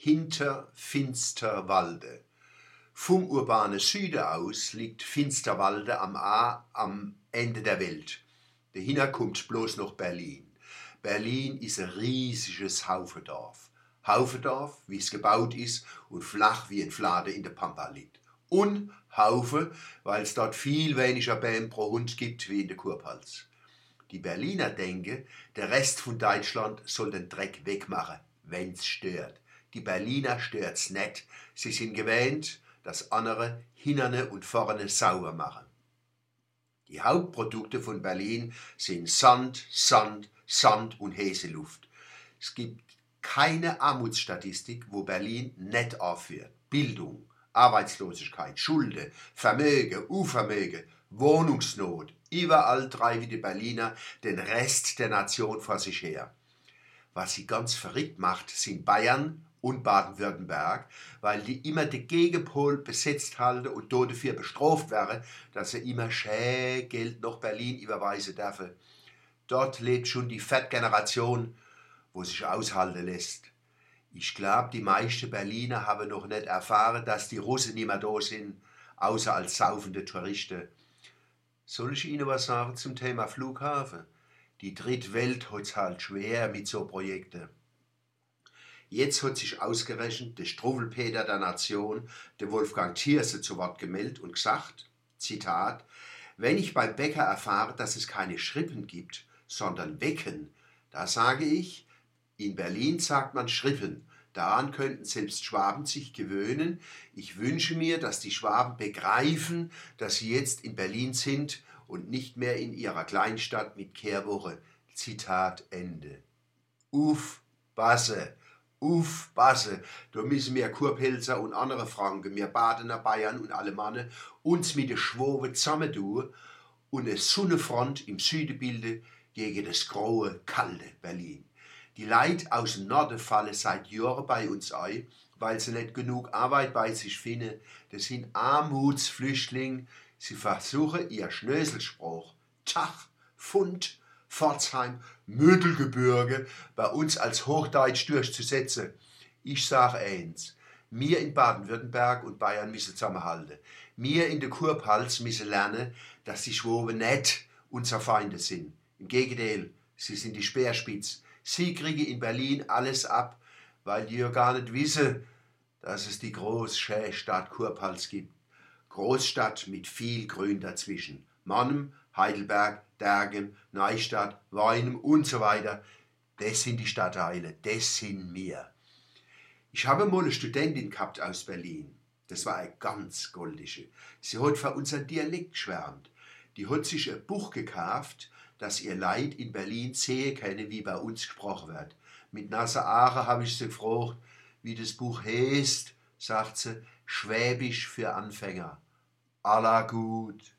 hinter Finsterwalde. Vom urbanen Süden aus liegt Finsterwalde am A am Ende der Welt. Dahinter kommt bloß noch Berlin. Berlin ist ein riesiges Haufendorf. Haufendorf, wie es gebaut ist und flach wie ein Flade in der Pampa liegt. Und Haufe, weil es dort viel weniger Bäm pro Hund gibt wie in der Kurpals. Die Berliner denken, der Rest von Deutschland soll den Dreck wegmachen, wenn's stört. Die Berliner stört's nicht. Sie sind gewöhnt, dass andere hinterne und vorne sauber machen. Die Hauptprodukte von Berlin sind Sand, Sand, Sand und Häseluft. Es gibt keine Armutsstatistik, wo Berlin nicht aufführt. Bildung, Arbeitslosigkeit, Schulden, Vermögen, Unvermögen, Wohnungsnot. Überall treiben die Berliner den Rest der Nation vor sich her. Was sie ganz verrückt macht, sind Bayern und Baden-Württemberg, weil die immer den Gegenpol besetzt halten und dafür bestraft werden, dass sie immer schön Geld nach Berlin überweisen dürfen. Dort lebt schon die Fettgeneration, wo sich aushalten lässt. Ich glaube, die meisten Berliner haben noch nicht erfahren, dass die Russen nicht mehr da sind, außer als saufende Touristen. Soll ich Ihnen was sagen zum Thema Flughafen? Die Drittwelt hat es halt schwer mit so Projekten. Jetzt hat sich ausgerechnet der Struwwelpeter der Nation, der Wolfgang Thierse, zu Wort gemeldet und gesagt, Zitat, wenn ich beim Bäcker erfahre, dass es keine Schrippen gibt, sondern Wecken, da sage ich, in Berlin sagt man Schrippen, Daran könnten selbst Schwaben sich gewöhnen. Ich wünsche mir, dass die Schwaben begreifen, dass sie jetzt in Berlin sind und nicht mehr in ihrer Kleinstadt mit Kehrwoche. Zitat Ende. Uff, Basse, uff, Basse, da müssen wir Kurpelzer und andere Franken, wir Badener Bayern und Alemannen uns mit der Schwobe zusammentun und eine Sonnenfront im Süden bilden gegen das graue, kalte Berlin. Die Leute aus dem Norden fallen seit Jahren bei uns ein, weil sie nicht genug Arbeit bei sich finden. Das sind Armutsflüchtlinge. Sie versuchen ihr Schnöselspruch, Tach, Pfund, Pforzheim, Mödelgebirge bei uns als Hochdeutsch durchzusetzen. Ich sage eins, wir in Baden-Württemberg und Bayern müssen zusammenhalten. Wir in der Kurpals müssen lernen, dass die Schwoben nicht unsere Feinde sind. Im Gegenteil, sie sind die Speerspitze Sie kriegen in Berlin alles ab, weil die ja gar nicht wissen, dass es die große Stadt Kurpals gibt. Großstadt mit viel Grün dazwischen. Mannem, Heidelberg, Dergen, Neustadt, Weinem und so weiter. Das sind die Stadtteile, das sind wir. Ich habe mal eine Studentin gehabt aus Berlin. Das war eine ganz goldische. Sie hat von unserem Dialekt geschwärmt. Die hat sich ein Buch gekauft dass ihr Leid in Berlin sehe könne, wie bei uns gesprochen wird. Mit nasser Aare habe ich sie gefragt, wie das Buch heißt, sagt sie, Schwäbisch für Anfänger. Aller gut.